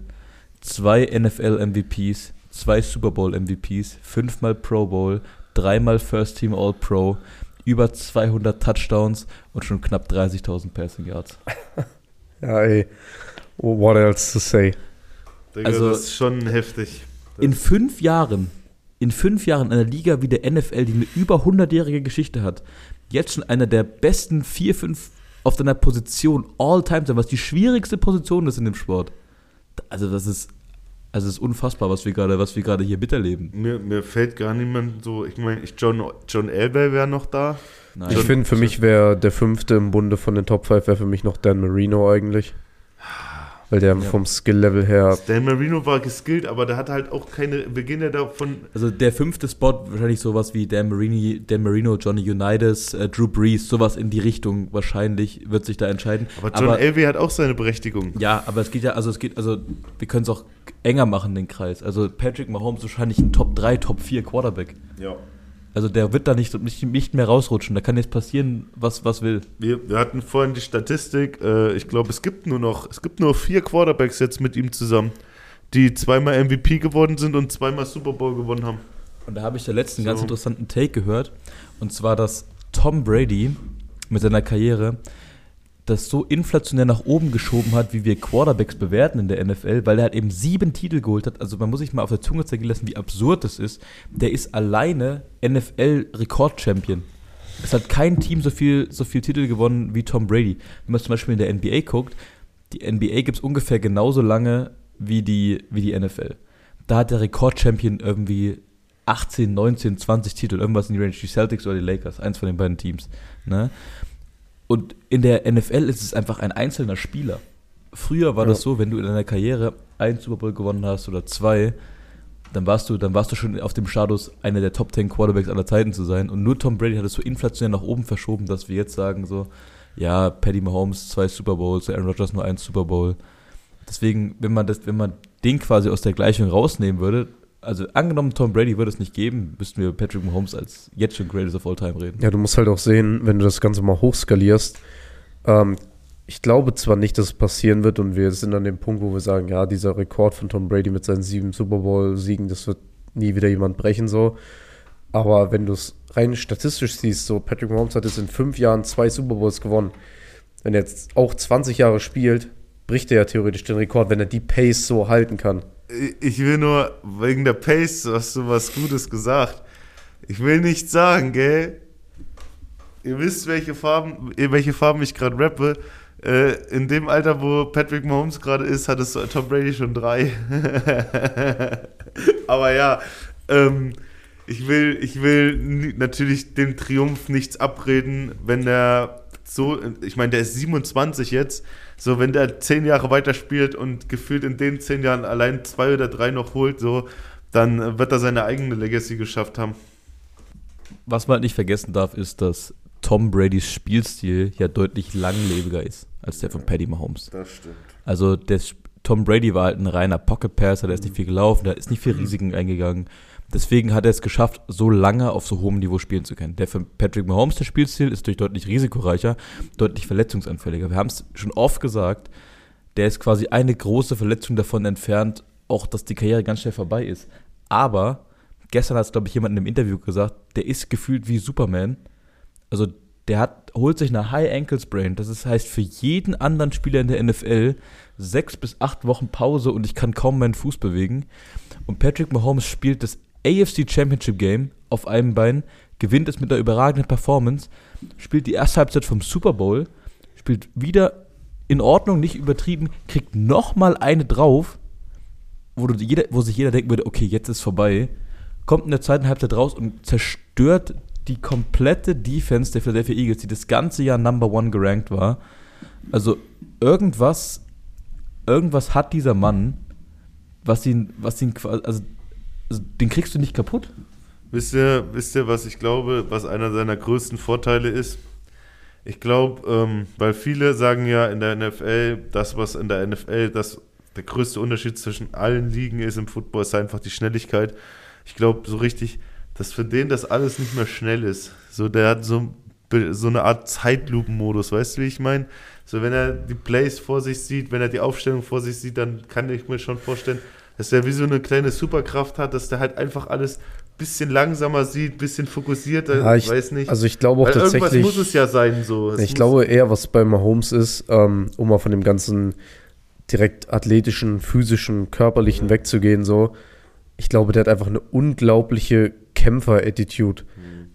zwei NFL MVPs, zwei Super Bowl MVPs, fünfmal Pro Bowl, dreimal First Team All Pro, über 200 Touchdowns und schon knapp 30.000 Passing Yards. <laughs> Ja, ey. What else to say? Digga, Also- das ist schon heftig. In fünf Jahren, in fünf Jahren in einer Liga wie der NFL, die eine über 100-jährige Geschichte hat, jetzt schon einer der besten vier, fünf auf deiner Position all time sein, was die schwierigste Position ist in dem Sport. Also das ist, also das ist unfassbar, was wir gerade, was wir gerade hier miterleben. Mir, mir fällt gar niemand so, ich meine, ich John, John Elway wäre noch da. Nein. Ich finde, für mich wäre der fünfte im Bunde von den Top 5 wäre für mich noch Dan Marino eigentlich. Weil der vom Skill-Level her. Dan Marino war geskillt, aber der hatte halt auch keine, wir gehen ja davon, Also der fünfte Spot, wahrscheinlich sowas wie Dan, Marini, Dan Marino, Johnny Unitas, äh, Drew Brees, sowas in die Richtung wahrscheinlich wird sich da entscheiden. aber John Elway hat auch seine Berechtigung. Ja, aber es geht ja, also es geht, also wir können es auch enger machen, den Kreis. Also Patrick Mahomes ist wahrscheinlich ein Top 3, Top 4 Quarterback. Ja. Also der wird da nicht, nicht, nicht mehr rausrutschen. Da kann jetzt passieren, was, was will. Wir, wir hatten vorhin die Statistik, äh, ich glaube, es gibt nur noch, es gibt nur vier Quarterbacks jetzt mit ihm zusammen, die zweimal MVP geworden sind und zweimal Super Bowl gewonnen haben. Und da habe ich der letzten ganz So. interessanten Take gehört. Und zwar, dass Tom Brady mit seiner Karriere das so inflationär nach oben geschoben hat, wie wir Quarterbacks bewerten in der NFL, weil er halt eben sieben Titel geholt hat. Also man muss sich mal auf der Zunge zergehen lassen, wie absurd das ist. Der ist alleine NFL-Rekord-Champion. Es hat kein Team so viel, so viel Titel gewonnen wie Tom Brady. Wenn man zum Beispiel in der NBA guckt, die NBA gibt es ungefähr genauso lange wie die, wie die NFL. Da hat der Rekord-Champion irgendwie 18, 19, 20 Titel, irgendwas in die Range, die Celtics oder die Lakers, eins von den beiden Teams. Ne? Und in der NFL ist es einfach ein einzelner Spieler. Früher war Ja. das so, wenn du in deiner Karriere einen Super Bowl gewonnen hast oder zwei, dann warst du, dann warst du schon auf dem Status, einer der Top 10 Quarterbacks aller Zeiten zu sein. Und nur Tom Brady hat es so inflationär nach oben verschoben, dass wir jetzt sagen so, ja, Paddy Mahomes zwei Super Bowls, Aaron Rodgers nur ein Super Bowl. Deswegen, wenn man das, wenn man den quasi aus der Gleichung rausnehmen würde, also angenommen Tom Brady würde es nicht geben, müssten wir Patrick Mahomes als jetzt schon Greatest of All Time reden. Ja, du musst halt auch sehen, wenn du das Ganze mal hochskalierst. Ähm, ich glaube zwar nicht, dass es passieren wird und wir sind an dem Punkt, wo wir sagen, ja, dieser Rekord von Tom Brady mit seinen sieben Super Bowl-Siegen, das wird nie wieder jemand brechen so. Aber wenn du es rein statistisch siehst, so Patrick Mahomes hat jetzt in fünf Jahren zwei Super Bowls gewonnen. Wenn er jetzt auch 20 Jahre spielt, bricht er ja theoretisch den Rekord, wenn er die Pace so halten kann. Ich will nur, wegen der Pace, hast du was Gutes gesagt. Ich will nicht sagen, gell? Ihr wisst, welche Farben, welche Farben ich gerade rappe. Äh, in dem Alter, wo Patrick Mahomes gerade ist, hat es Tom Brady schon drei. <laughs> Aber ja, ähm, ich will, ich will natürlich dem Triumph nichts abreden, wenn der so, ich meine, der ist 27 jetzt, so wenn der zehn Jahre weiterspielt und gefühlt in den zehn Jahren allein zwei oder drei noch holt, so, dann wird er seine eigene Legacy geschafft haben. Was man halt nicht vergessen darf, ist, dass Tom Bradys Spielstil ja deutlich langlebiger ist als der von Paddy Mahomes. Das stimmt. Also der, Tom Brady war halt ein reiner Pocket Passer, der ist nicht viel gelaufen, der ist nicht viel Risiken eingegangen. Deswegen hat er es geschafft, so lange auf so hohem Niveau spielen zu können. Der von Patrick Mahomes, der Spielstil, ist durch deutlich risikoreicher, deutlich verletzungsanfälliger. Wir haben es schon oft gesagt, der ist quasi eine große Verletzung davon entfernt, auch dass die Karriere ganz schnell vorbei ist. Aber gestern hat es, glaube ich, jemand in einem Interview gesagt, der ist gefühlt wie Superman. Also der hat, holt sich eine High Ankle Sprain. Das ist, heißt für jeden anderen Spieler in der NFL sechs bis acht Wochen Pause und ich kann kaum meinen Fuß bewegen. Und Patrick Mahomes spielt das AFC Championship Game auf einem Bein, gewinnt es mit einer überragenden Performance, spielt die erste Halbzeit vom Super Bowl, spielt wieder in Ordnung, nicht übertrieben, kriegt nochmal eine drauf, wo, jeder, wo sich jeder denken würde, okay, jetzt ist vorbei, kommt in der zweiten Halbzeit raus und zerstört die komplette Defense der Philadelphia Eagles, die das ganze Jahr Number One gerankt war. Also irgendwas, irgendwas hat dieser Mann, was ihn, was ihn also den kriegst du nicht kaputt. Wisst ihr, wisst ihr, was ich glaube, was einer seiner größten Vorteile ist? Ich glaube, ähm, weil viele sagen ja in der NFL, das, was in der NFL, das, der größte Unterschied zwischen allen Ligen ist im Football, ist einfach die Schnelligkeit. Ich glaube, so richtig, dass für den das alles nicht mehr schnell ist. So, der hat so, so eine Art Zeitlupenmodus, weißt du, wie ich meine? So, wenn er die Plays vor sich sieht, wenn er die Aufstellung vor sich sieht, dann kann ich mir schon vorstellen, dass er wie so eine kleine Superkraft hat, dass der halt einfach alles bisschen langsamer sieht, bisschen fokussierter, Ja, ich, weiß nicht. Also ich glaube auch Weil irgendwas tatsächlich. muss es ja sein, so. Es Ich glaube eher, was bei Mahomes ist, ähm, um mal von dem ganzen direkt athletischen, physischen, körperlichen wegzugehen, so. Ich glaube, der hat einfach eine unglaubliche Kämpfer-Attitude.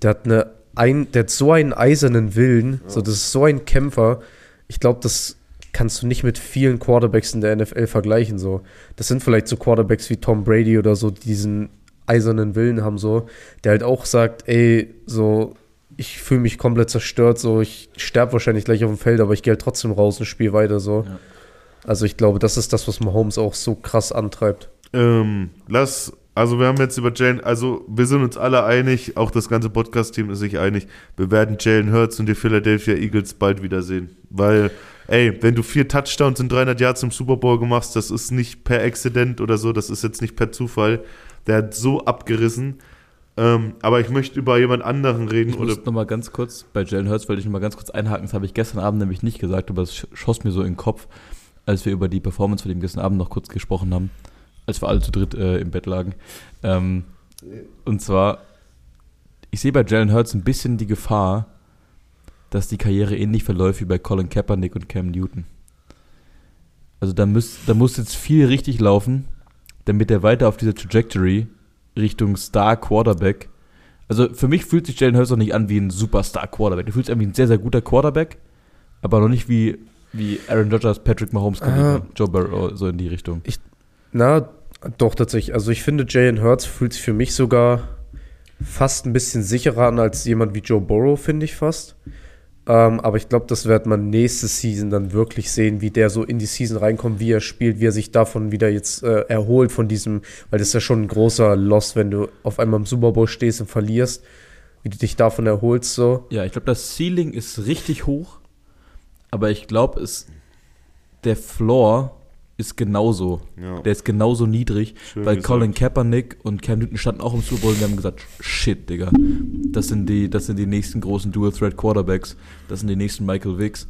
Der hat eine ein, der hat so einen eisernen Willen, so das ist so ein Kämpfer. Ich glaube, das kannst du nicht mit vielen Quarterbacks in der NFL vergleichen, so. Das sind vielleicht so Quarterbacks wie Tom Brady oder so, die diesen eisernen Willen haben, so, der halt auch sagt, ey, so, ich fühle mich komplett zerstört, so, ich sterbe wahrscheinlich gleich auf dem Feld, aber ich gehe halt trotzdem raus und spiele weiter, so. Ja. Also ich glaube, das ist das, was Mahomes auch so krass antreibt. Ähm, lass, also wir haben jetzt über Jalen, also wir sind uns alle einig, auch das ganze Podcast-Team ist sich einig, wir werden Jalen Hurts und die Philadelphia Eagles bald wiedersehen. Weil, ey, wenn du vier Touchdowns in 300 Yards im Super Bowl gemacht hast, das ist nicht per Accident oder so, das ist jetzt nicht per Zufall. Der hat so abgerissen. Ähm, aber ich möchte über jemand anderen reden. Ich muss noch mal ganz kurz, bei Jalen Hurts wollte ich noch mal ganz kurz einhaken, das habe ich gestern Abend nämlich nicht gesagt, aber es sch- schoss mir so in den Kopf, als wir über die Performance von dem gestern Abend noch kurz gesprochen haben, als wir alle zu dritt äh, im Bett lagen. Ähm, und zwar, ich sehe bei Jalen Hurts ein bisschen die Gefahr, dass die Karriere ähnlich verläuft wie bei Colin Kaepernick und Cam Newton. Also da, müsst, da muss jetzt viel richtig laufen, damit er weiter auf dieser Trajectory Richtung Star Quarterback also für mich fühlt sich Jalen Hurts auch nicht an wie ein Superstar-Quarterback. Der fühlt sich an wie ein sehr, sehr guter Quarterback, aber noch nicht wie, wie Aaron Rodgers, Patrick Mahomes, Ah. Joe Burrow, so in die Richtung. Na, doch tatsächlich. Also ich finde, Jalen Hurts fühlt sich für mich sogar fast ein bisschen sicherer an als jemand wie Joe Burrow, finde ich fast. Ähm, aber ich glaube, das wird man nächste Season dann wirklich sehen, wie der so in die Season reinkommt, wie er spielt, wie er sich davon wieder jetzt äh, erholt von diesem, weil das ist ja schon ein großer Loss, wenn du auf einmal im Super Bowl stehst und verlierst, wie du dich davon erholst so. Ja, ich glaube, das Ceiling ist richtig hoch, aber ich glaube, es der Floor ist genauso. Ja. Der ist genauso niedrig, Schön weil gesagt. Colin Kaepernick und Cam Newton standen auch im Super Bowl und wir haben gesagt, shit, Digga, das sind die, das sind die nächsten großen Dual-Threat-Quarterbacks, das sind die nächsten Michael Wicks.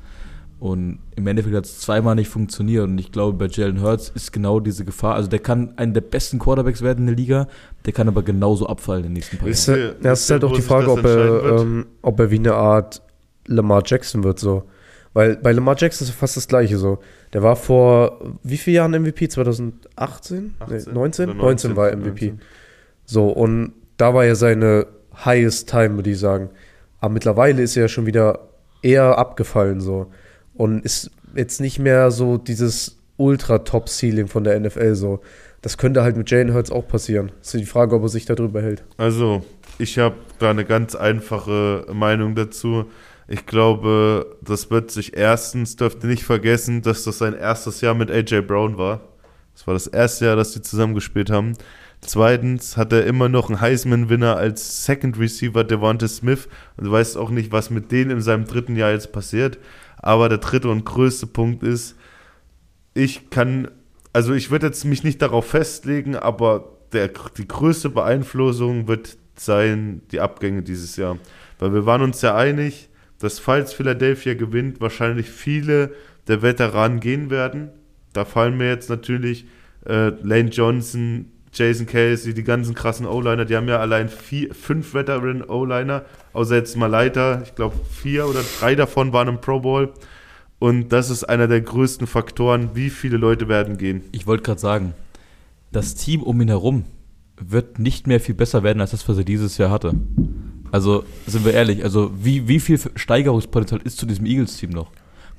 Und im Endeffekt hat es zweimal nicht funktioniert und ich glaube, bei Jalen Hurts ist genau diese Gefahr. Also der kann einer der besten Quarterbacks werden in der Liga, der kann aber genauso abfallen in den nächsten paar Jahren. Ja, das ist halt auch die Frage, ob er, ähm, ob er wie eine Art Lamar Jackson wird so. Weil bei Lamar Jackson ist fast das gleiche so. Der war vor wie vielen Jahren MVP? 2018? 18 nee, 19? oder 19 war er 19. MVP. So, und da war ja seine highest time, würde ich sagen. Aber mittlerweile ist er ja schon wieder eher abgefallen so. Und ist jetzt nicht mehr so dieses Ultra-Top-Ceiling von der NFL so. Das könnte halt mit Jalen Hurts auch passieren. ist die Frage, ob er sich darüber hält. Also, ich habe da eine ganz einfache Meinung dazu. Ich glaube, das wird sich erstens, dürft ihr nicht vergessen, dass das sein erstes Jahr mit AJ Brown war. Das war das erste Jahr, dass die zusammengespielt haben. Zweitens hat er immer noch einen Heisman-Winner als Second Receiver, Devonta Smith. Und du weißt auch nicht, was mit denen in seinem dritten Jahr jetzt passiert. Aber der dritte und größte Punkt ist, ich kann, also ich würde jetzt mich nicht darauf festlegen, aber der, die größte Beeinflussung wird sein, die Abgänge dieses Jahr. Weil wir waren uns ja einig, dass falls Philadelphia gewinnt, wahrscheinlich viele der Veteranen gehen werden. Da fallen mir jetzt natürlich äh, Lane Johnson, Jason Casey, die ganzen krassen O-Liner, die haben ja allein vier, fünf Veteran O-Liner, außer jetzt mal Leiter, ich glaube vier oder drei davon waren im Pro Bowl. Und das ist einer der größten Faktoren, wie viele Leute werden gehen. Ich wollte gerade sagen, das Team um ihn herum wird nicht mehr viel besser werden, als das, was er dieses Jahr hatte. Also, sind wir ehrlich, also wie, wie viel Steigerungspotenzial ist zu diesem Eagles-Team noch?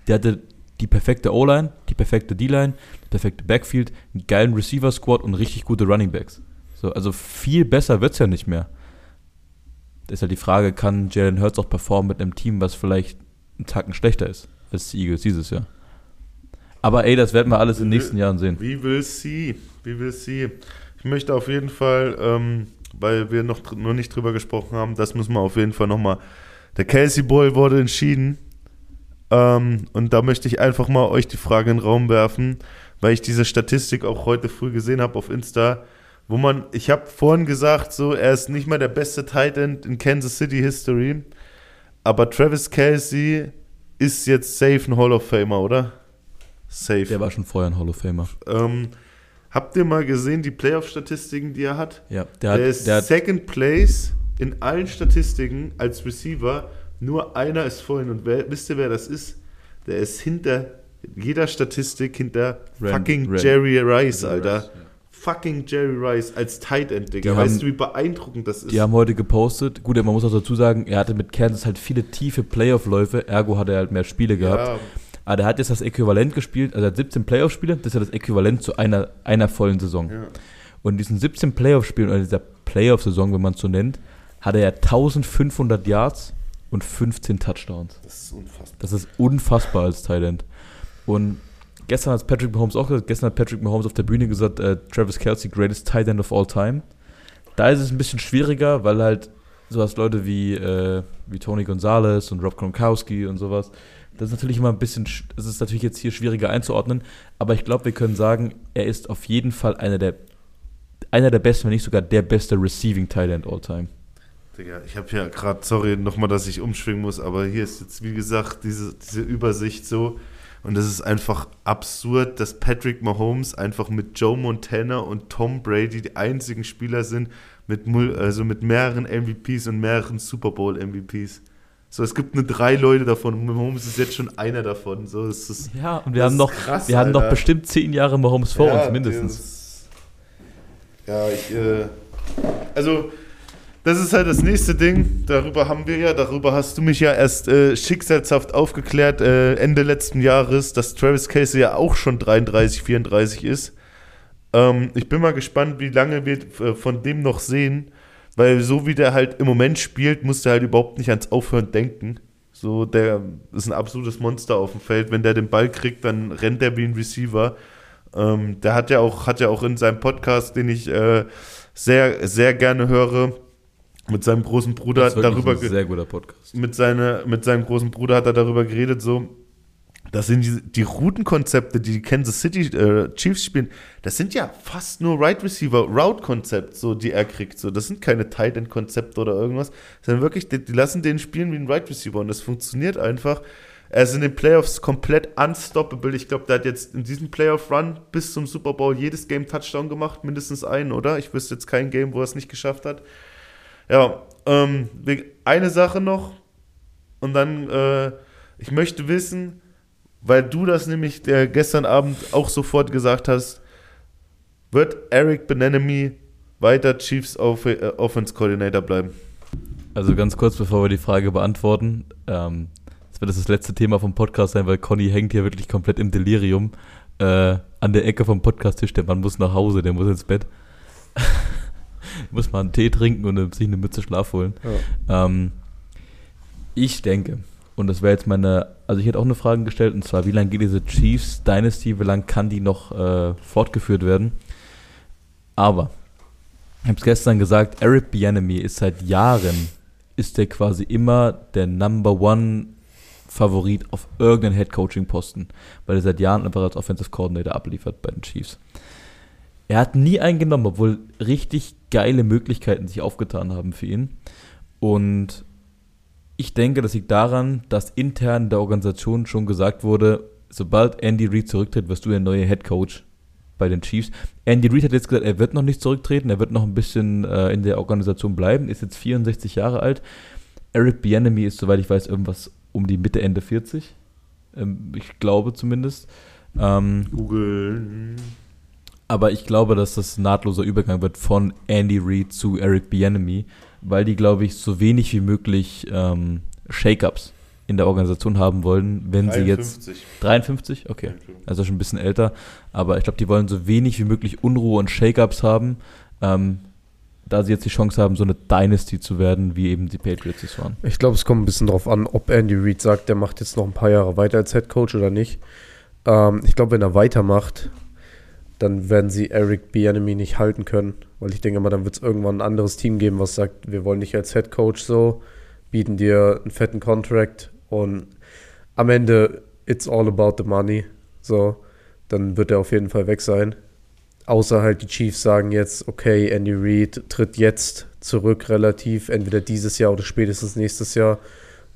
Der hatte die perfekte O-Line, die perfekte D-Line, das perfekte Backfield, einen geilen Receiver-Squad und richtig gute Running Backs. So, also viel besser wird es ja nicht mehr. Da ist halt die Frage, kann Jalen Hurts auch performen mit einem Team, was vielleicht einen Tacken schlechter ist als die Eagles dieses Jahr. Aber ey, das werden wir alles in den nächsten Jahren sehen. Wie will sie? Wie will sie? Ich möchte auf jeden Fall, ähm, weil wir noch, noch nicht drüber gesprochen haben, das müssen wir auf jeden Fall nochmal. Der Kelsey Bowl wurde entschieden. Ähm, und da möchte ich einfach mal euch die Frage in den Raum werfen, weil ich diese Statistik auch heute früh gesehen habe auf Insta, wo man, ich habe vorhin gesagt, so, er ist nicht mal der beste Tight End in Kansas City History, aber Travis Kelsey ist jetzt safe ein Hall of Famer, oder? Safe. Der war schon vorher ein Hall of Famer. Ähm, habt ihr mal gesehen, die Playoff-Statistiken, die er hat? Ja, Der, der, hat, ist der hat, Second Place in allen Statistiken als Receiver. Nur einer ist vorhin. Und wer, wisst ihr, wer das ist? Der ist hinter jeder Statistik hinter Ran- fucking Ran- Jerry Rice, Alter. Rice, ja. Fucking Jerry Rice als Tight End, Digga. Die weißt haben- du, wie beeindruckend das ist? die haben heute gepostet. Gut, man muss auch dazu sagen, er hatte mit Kansas halt viele tiefe Playoff-Läufe, ergo hat er halt mehr Spiele gehabt. ja, Aber der hat jetzt das Äquivalent gespielt, also er hat 17 Playoff-Spiele, das ist ja das Äquivalent zu einer, einer vollen Saison. ja. Und in diesen 17 Playoff-Spielen, oder dieser Playoff-Saison, wenn man es so nennt, hatte er 1500 Yards und 15 Touchdowns. Das ist unfassbar. Das ist unfassbar als Thailand. Und gestern hat Patrick Mahomes auch gesagt, gestern hat Patrick Mahomes auf der Bühne gesagt, äh, Travis Kelsey, greatest Tight End of all time. Da ist es ein bisschen schwieriger, weil halt sowas Leute wie, äh, wie Tony Gonzalez und Rob Gronkowski und sowas, das ist natürlich immer ein bisschen, sch- das ist natürlich jetzt hier schwieriger einzuordnen, aber ich glaube, wir können sagen, er ist auf jeden Fall einer der, einer der besten, wenn nicht sogar der beste Receiving End all time. Digga, ich habe ja gerade, sorry nochmal, dass ich umschwingen muss, aber hier ist jetzt, wie gesagt, diese, diese Übersicht so. Und es ist einfach absurd, dass Patrick Mahomes einfach mit Joe Montana und Tom Brady die einzigen Spieler sind mit, also mit mehreren MVPs und mehreren Super Bowl MVPs. So, es gibt nur drei Leute davon und Mahomes ist jetzt schon einer davon. So, es ist Ja, und wir haben noch, krass, wir haben noch bestimmt zehn Jahre Mahomes vor Ja, uns mindestens. das- Ja, ich, äh, also, das ist halt das nächste Ding. Darüber haben wir ja, darüber hast du mich ja erst äh, schicksalshaft aufgeklärt, äh, Ende letzten Jahres, dass Travis Casey ja auch schon 33, 34 ist. Ähm, ich bin mal gespannt, wie lange wir äh, von dem noch sehen, weil so wie der halt im Moment spielt, muss der halt überhaupt nicht ans Aufhören denken. So, der ist ein absolutes Monster auf dem Feld. Wenn der den Ball kriegt, dann rennt der wie ein Receiver. Ähm, der hat ja auch, hat ja auch in seinem Podcast, den ich äh, sehr, sehr gerne höre, mit seinem großen Bruder darüber ein ge- sehr guter Podcast. mit, seine, mit seinem großen Bruder hat er darüber geredet, so, das sind die, die Routenkonzepte, die die Kansas City äh, Chiefs spielen, das sind ja fast nur Right Receiver Route Konzept, so die er kriegt, so das sind keine Tight End Konzepte oder irgendwas, sondern wirklich die, die lassen den spielen wie ein Right Receiver und das funktioniert einfach. Er ist in den Playoffs komplett unstoppable. Ich glaube, der hat jetzt in diesem Playoff Run bis zum Super Bowl jedes Game Touchdown gemacht, mindestens einen, oder? Ich wüsste jetzt kein Game, wo er es nicht geschafft hat. Ja, ähm, eine Sache noch und dann, äh, ich möchte wissen, weil du das nämlich der gestern Abend auch sofort gesagt hast, wird Eric Benenemy weiter Chiefs Off äh, Offense Coordinator bleiben? Also ganz kurz, bevor wir die Frage beantworten, ähm, das wird das, das letzte Thema vom Podcast sein, weil Conny hängt hier wirklich komplett im Delirium äh, an der Ecke vom Podcast-Tisch. Der Mann muss nach Hause, der muss ins Bett. <laughs> muss mal einen Tee trinken und sich eine Mütze Schlaf holen. Ähm, ich denke, und das wäre jetzt meine, also ich hätte auch eine Frage gestellt, und zwar, wie lange geht diese Chiefs Dynasty, wie lange kann die noch äh, fortgeführt werden? Aber Ich habe es gestern gesagt, Eric Bianemi ist seit Jahren, ist der quasi immer der Number One Favorit auf irgendeinen Head Coaching Posten, weil er seit Jahren einfach als Offensive Coordinator abliefert bei den Chiefs. Er hat nie einen genommen, obwohl richtig geile Möglichkeiten sich aufgetan haben für ihn. Und ich denke, das liegt daran, dass intern der Organisation schon gesagt wurde, sobald Andy Reid zurücktritt, wirst du der neue Head Coach bei den Chiefs. Andy Reid hat jetzt gesagt, er wird noch nicht zurücktreten, er wird noch ein bisschen äh, in der Organisation bleiben, ist jetzt 64 Jahre alt. Eric Bieniemy ist, soweit ich weiß, irgendwas um die Mitte, Ende 40. Ähm, ich glaube zumindest. Ähm, Google. Aber ich glaube, dass das ein nahtloser Übergang wird von Andy Reid zu Eric Bieniemy, weil die, glaube ich, so wenig wie möglich ähm, Shake-ups in der Organisation haben wollen, wenn sie jetzt 53. 53, okay, also schon ein bisschen älter, aber ich glaube, die wollen so wenig wie möglich Unruhe und Shake-ups haben, ähm, da sie jetzt die Chance haben, so eine Dynasty zu werden, wie eben die Patriots es waren. Ich glaube, es kommt ein bisschen drauf an, ob Andy Reid sagt, der macht jetzt noch ein paar Jahre weiter als Head Coach oder nicht. Ähm, ich glaube, wenn er weitermacht, dann werden sie Eric Bieniemy nicht halten können, weil ich denke mal, dann wird es irgendwann ein anderes Team geben, was sagt, wir wollen dich als Head Coach so, bieten dir einen fetten Contract und am Ende it's all about the money. So, dann wird er auf jeden Fall weg sein. Außer halt die Chiefs sagen jetzt, okay, Andy Reid tritt jetzt zurück relativ, entweder dieses Jahr oder spätestens nächstes Jahr.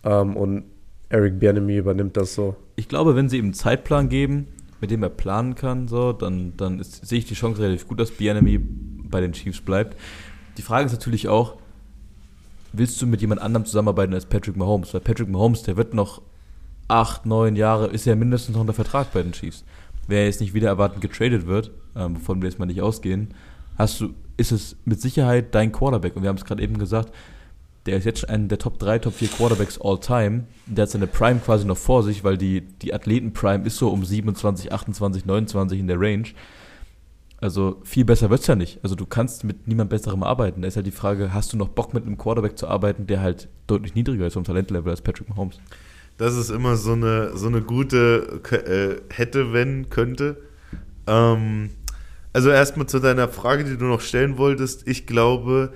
Ähm, und Eric Bieniemy übernimmt das so. Ich glaube, wenn sie ihm einen Zeitplan geben, mit dem er planen kann, so, dann, dann ist, sehe ich die Chance relativ gut, dass Bienemy bei den Chiefs bleibt. Die Frage ist natürlich auch, willst du mit jemand anderem zusammenarbeiten als Patrick Mahomes? Weil Patrick Mahomes, der wird noch acht, neun Jahre, ist ja mindestens noch unter Vertrag bei den Chiefs. Wer jetzt nicht wieder erwartend getradet wird, ähm, wovon wir jetzt mal nicht ausgehen, hast du, ist es mit Sicherheit dein Quarterback. Und wir haben es gerade eben gesagt, der ist jetzt schon einer der Top 3, Top 4 Quarterbacks all time. Der hat seine Prime quasi noch vor sich, weil die, die Athleten-Prime ist so um 27, 28, 29 in der Range. Also viel besser wird's ja nicht. Also du kannst mit niemand Besserem arbeiten. Da ist halt die Frage, hast du noch Bock mit einem Quarterback zu arbeiten, der halt deutlich niedriger ist vom Talentlevel als Patrick Mahomes? Das ist immer so eine, so eine gute äh, hätte, wenn, könnte. Ähm, also erstmal zu deiner Frage, die du noch stellen wolltest. Ich glaube,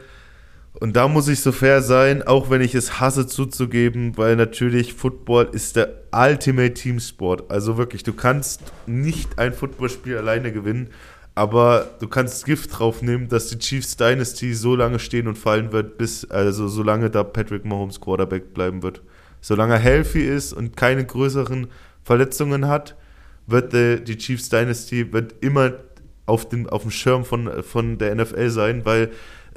und da muss ich so fair sein, auch wenn ich es hasse zuzugeben, weil natürlich Football ist der Ultimate Teamsport. Also wirklich, du kannst nicht ein Footballspiel alleine gewinnen, aber du kannst Gift drauf nehmen, dass die Chiefs Dynasty so lange stehen und fallen wird, bis, also solange da Patrick Mahomes Quarterback bleiben wird. Solange er healthy ist und keine größeren Verletzungen hat, wird die, die Chiefs Dynasty wird immer auf, den, auf dem Schirm von, von der NFL sein, weil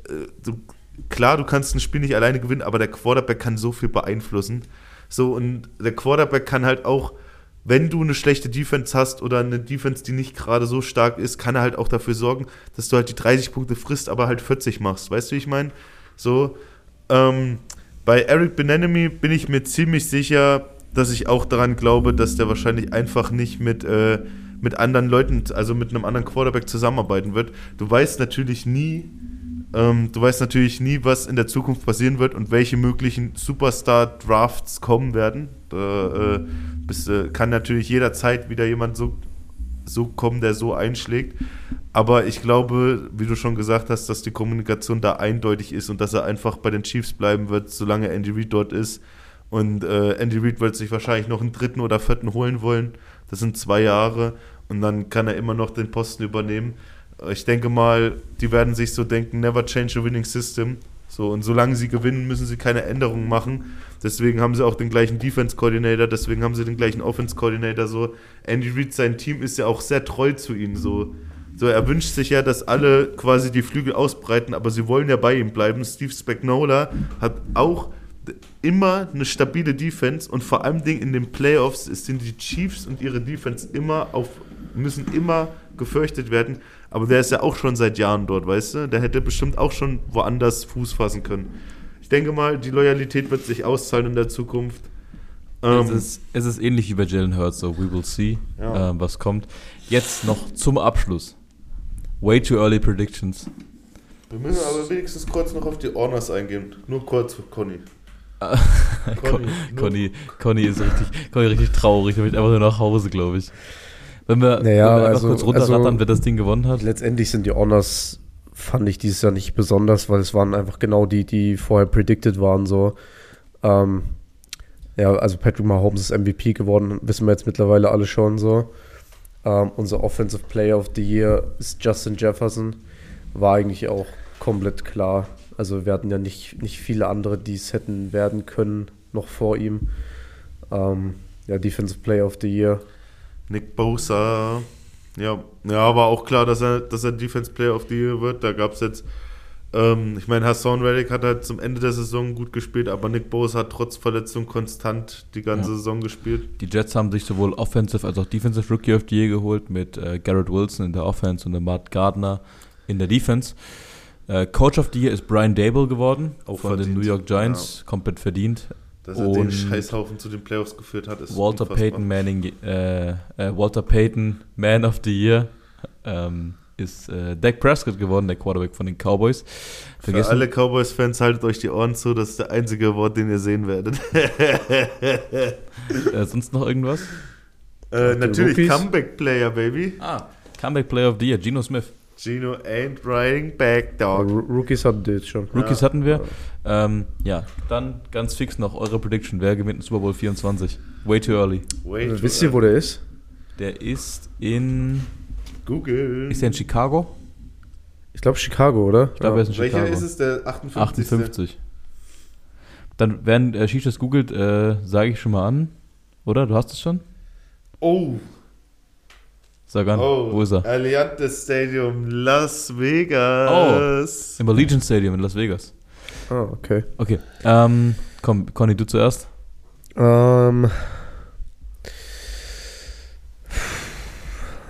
äh, du, klar, du kannst ein Spiel nicht alleine gewinnen, aber der Quarterback kann so viel beeinflussen. So, und der Quarterback kann halt auch, wenn du eine schlechte Defense hast oder eine Defense, die nicht gerade so stark ist, kann er halt auch dafür sorgen, dass du halt die 30 Punkte frisst, aber halt 40 machst. Weißt du, wie ich meine? So, ähm, bei Eric Benenemy bin ich mir ziemlich sicher, dass ich auch daran glaube, dass der wahrscheinlich einfach nicht mit, äh, mit anderen Leuten, also mit einem anderen Quarterback zusammenarbeiten wird. Du weißt natürlich nie, ähm, du weißt natürlich nie, was in der Zukunft passieren wird und welche möglichen Superstar-Drafts kommen werden. Da äh, bis, äh, kann natürlich jederzeit wieder jemand so, so kommen, der so einschlägt. Aber ich glaube, wie du schon gesagt hast, dass die Kommunikation da eindeutig ist und dass er einfach bei den Chiefs bleiben wird, solange Andy Reid dort ist. Und äh, Andy Reid wird sich wahrscheinlich noch einen dritten oder vierten holen wollen. Das sind zwei Jahre und dann kann er immer noch den Posten übernehmen. Ich denke mal, die werden sich so denken, never change a winning system. So, und solange sie gewinnen, müssen sie keine Änderungen machen. Deswegen haben sie auch den gleichen Defense-Coordinator, deswegen haben sie den gleichen Offense-Coordinator. So, Andy Reid, sein Team ist ja auch sehr treu zu ihnen. So, so, er wünscht sich ja, dass alle quasi die Flügel ausbreiten, aber sie wollen ja bei ihm bleiben. Steve Spagnola hat auch immer eine stabile Defense und vor allem in den Playoffs sind die Chiefs und ihre Defense immer auf, müssen immer gefürchtet werden. Aber der ist ja auch schon seit Jahren dort, weißt du? Der hätte bestimmt auch schon woanders Fuß fassen können. Ich denke mal, die Loyalität wird sich auszahlen in der Zukunft. Ähm, es, ist, es ist ähnlich wie bei Jalen Hurts, so we will see, Ja. äh, was kommt. Jetzt noch zum Abschluss. Way too early predictions. wir müssen aber wenigstens kurz noch auf die Honors eingehen. Nur kurz, Conny. <laughs> Con Conny, Conny ist richtig, Conny richtig traurig. Der möchte einfach nur nach Hause, glaube ich. Wenn wir, Naja, wenn wir einfach also- kurz runterrattern, also- wer das Ding gewonnen hat. Letztendlich sind die Honors fand ich dieses Jahr nicht besonders, weil es waren einfach genau die, die vorher predicted waren. So. Ähm, ja, also Patrick Mahomes ist MVP geworden, wissen wir jetzt mittlerweile alle schon so. Ähm, unser Offensive Player of the Year ist Justin Jefferson. War eigentlich auch komplett klar. Also wir hatten ja nicht, nicht viele andere, die es hätten werden können, noch vor ihm. Ähm, ja, Defensive Player of the Year. Nick Bosa. Ja, ja, war auch klar, dass er, dass er Defense Player of the Year wird. Da gab es jetzt, ähm, ich meine, Hassan Reddick hat halt zum Ende der Saison gut gespielt, aber Nick Bosa hat trotz Verletzung konstant die ganze Ja. Saison gespielt. Die Jets haben sich sowohl Offensive als auch Defensive Rookie of the Year geholt mit äh, Garrett Wilson in der Offense und Matt Gardner in der Defense. Äh, Coach of the Year ist Brian Dable geworden Auch von den verdient, New York Giants, komplett verdient. Dass er den Scheißhaufen zu den Playoffs geführt hat, ist Walter unfassbar. Payton Manning, äh, äh, Walter Payton Man of the Year ähm, ist äh, Dak Prescott geworden, der Quarterback von den Cowboys. Für Vergessen, alle Cowboys-Fans haltet euch die Ohren zu, das ist der einzige Award, den ihr sehen werdet. <laughs> äh, sonst noch irgendwas? äh, natürlich Rookies? Comeback-Player, Baby. Ah, Comeback Player of the Year, Geno Smith. Gino ain't riding back, dog. Ro- Rookies hatten die jetzt schon. Rookies hatten wir. Ähm, ja, dann ganz fix noch eure Prediction. Wer gewinnt den Super Bowl 24? Way too early. Wait, Äh, Wisst ihr, wo der ist? Der ist in. Google. Ist der in Chicago? Ich glaube Chicago, oder? Ich glaube, er ist in Welcher Chicago. ist es? Der 58. 58. Dann, während äh, Schicht das googelt, äh, sage ich schon mal an. Oder? Du hast es schon? Oh, Sag an. oh. Wo ist er? Allianz Stadium, Las Vegas. Im Allegiant Stadium in Las Vegas. Ah, okay. Okay. Ähm, komm, Conny, du zuerst. Ähm.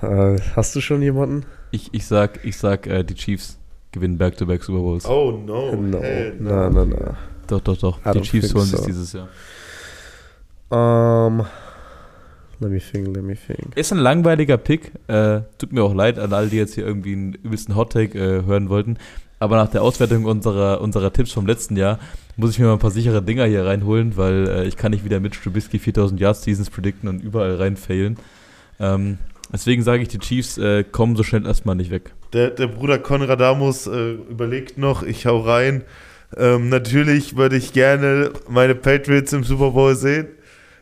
Äh, hast du schon jemanden? Ich, ich sag, ich sag, äh, die Chiefs gewinnen Back-to-Back Super Bowls. Oh no. no. hell Na, na, na. Doch, doch, doch. I Die Chiefs holen sich so. dieses Jahr. Ähm. Let me think, let me think. Ist ein langweiliger Pick. Äh, tut mir auch leid an alle, die jetzt hier irgendwie einen übelsten Hottake äh, hören wollten. Aber nach der Auswertung unserer, unserer Tipps vom letzten Jahr muss ich mir mal ein paar sichere Dinger hier reinholen, weil äh, ich kann nicht wieder mit Trubisky 4000 Yards Seasons predikten und überall rein failen. Ähm, deswegen sage ich, die Chiefs äh, kommen so schnell erstmal nicht weg. Der, der Bruder Konradamus äh, überlegt noch, ich hau rein. Ähm, natürlich würde ich gerne meine Patriots im Super Bowl sehen.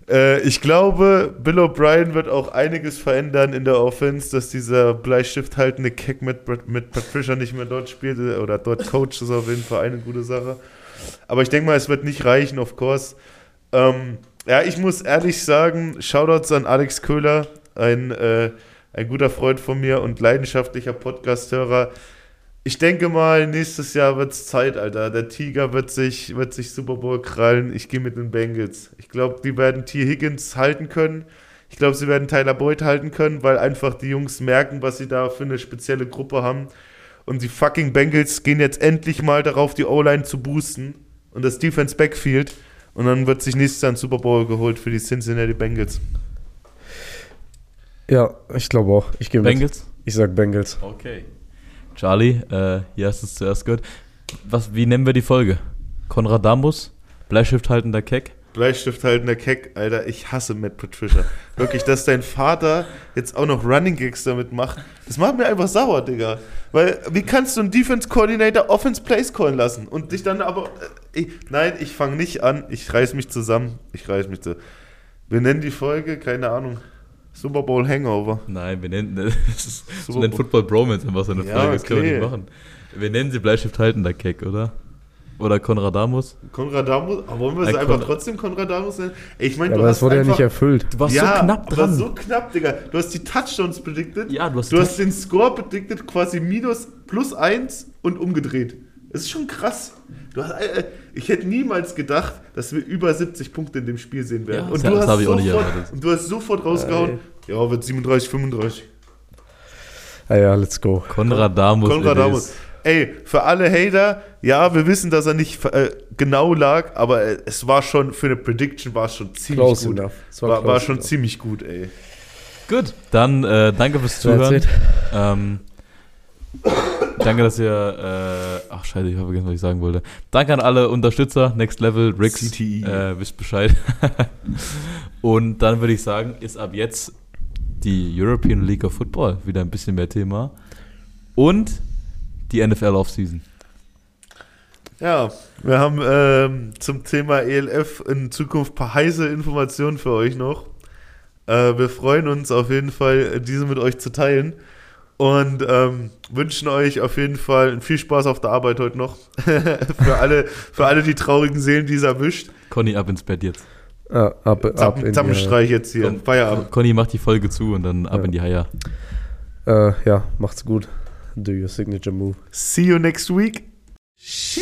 Äh, ich glaube, Bill O'Brien wird auch einiges verändern in der Offense, dass dieser Bleistift haltende Keck mit, mit Patricia nicht mehr dort spielt äh, oder dort coacht, ist auf jeden Fall eine gute Sache. Aber ich denke mal, es wird nicht reichen, of course. Ähm, ja, ich muss ehrlich sagen, Shoutouts an Alex Köhler, ein, äh, ein guter Freund von mir und leidenschaftlicher Podcast-Hörer. Ich denke mal, nächstes Jahr wird es Zeit, Alter. Der Tiger wird sich, wird sich Super Bowl krallen. Ich gehe mit den Bengals. Ich glaube, die werden T. Higgins halten können. Ich glaube, sie werden Tyler Boyd halten können, weil einfach die Jungs merken, was sie da für eine spezielle Gruppe haben. Und die fucking Bengals gehen jetzt endlich mal darauf, die O-Line zu boosten und das Defense Backfield. Und dann wird sich nächstes Jahr ein Super Bowl geholt für die Cincinnati Bengals. Ja, ich glaube auch. Ich gehe mit. Bengals? Ich sag Bengals. Okay. Charlie, äh, hier hast du es zuerst gehört. Was, wie nennen wir die Folge? Konrad Damus, Bleistifthaltender Keck. Bleistift haltender Keck, Alter, ich hasse Matt Patricia. Wirklich, dass dein Vater jetzt auch noch Running Gigs damit macht, das macht mir einfach sauer, Digga. Weil, wie kannst du einen Defense Coordinator Offense Plays callen lassen und dich dann aber. Äh, nein, ich fange nicht an, ich reiß mich zusammen. Ich reiß mich zu. Wir nennen die Folge, keine Ahnung, Super Bowl Hangover. Nein, wir nennen <laughs> das ist so nennt. Football Bromance einfach so eine Ja, Folge. Das können wir nicht machen. Wir nennen sie Bleistifthaltender Keck, oder? Oder Konrad Damus. Konrad Damus, aber wollen wir es Äh, einfach Konrad- trotzdem Konrad Damus nennen? Ich meine, Ja, du aber hast das wurde ja einfach, nicht erfüllt. Du warst ja, so knapp aber dran. so knapp, Digga. Du hast die Touchdowns predicted. Ja, du hast Du hast den Score predicted, quasi minus plus eins und umgedreht. Das ist schon krass. Du hast, äh, ich hätte niemals gedacht, dass wir über 70 Punkte in dem Spiel sehen werden. Ja, und, das du hast habe ich auch nicht sofort, erwartet. und du hast sofort rausgehauen, ja, wird 37, 35. Ah ja, let's go. Konrad Damus. Konrad Damus. Ey, für alle Hater, ja, wir wissen, dass er nicht äh, genau lag, aber äh, es war schon, für eine Prediction war es schon ziemlich Close gut. enough. Es War, war, close schon enough. ziemlich gut, ey. Gut, dann äh, danke fürs Zuhören. Ähm, danke, dass ihr. Äh, ach, scheiße, ich habe vergessen, was ich sagen wollte. Danke an alle Unterstützer, Next Level, Ricks. CTE. Äh, wisst Bescheid. <laughs> Und dann würde ich sagen, ist ab jetzt die European League of Football wieder ein bisschen mehr Thema. Und die NFL Offseason. Ja, wir haben ähm, zum Thema ELF in Zukunft ein paar heiße Informationen für euch noch. Äh, wir freuen uns auf jeden Fall, diese mit euch zu teilen. Und ähm, wünschen euch auf jeden Fall viel Spaß auf der Arbeit heute noch. <laughs> für, alle, für alle die traurigen Seelen, die es erwischt. Conny, ab ins Bett jetzt. Ah, ab, ab in Zappen, die, Zappenstreich jetzt hier. Komm. Feierabend. Conny macht die Folge zu und dann ab Ja. in die Haier. äh, ja, macht's gut. Do your signature move. See you next week. She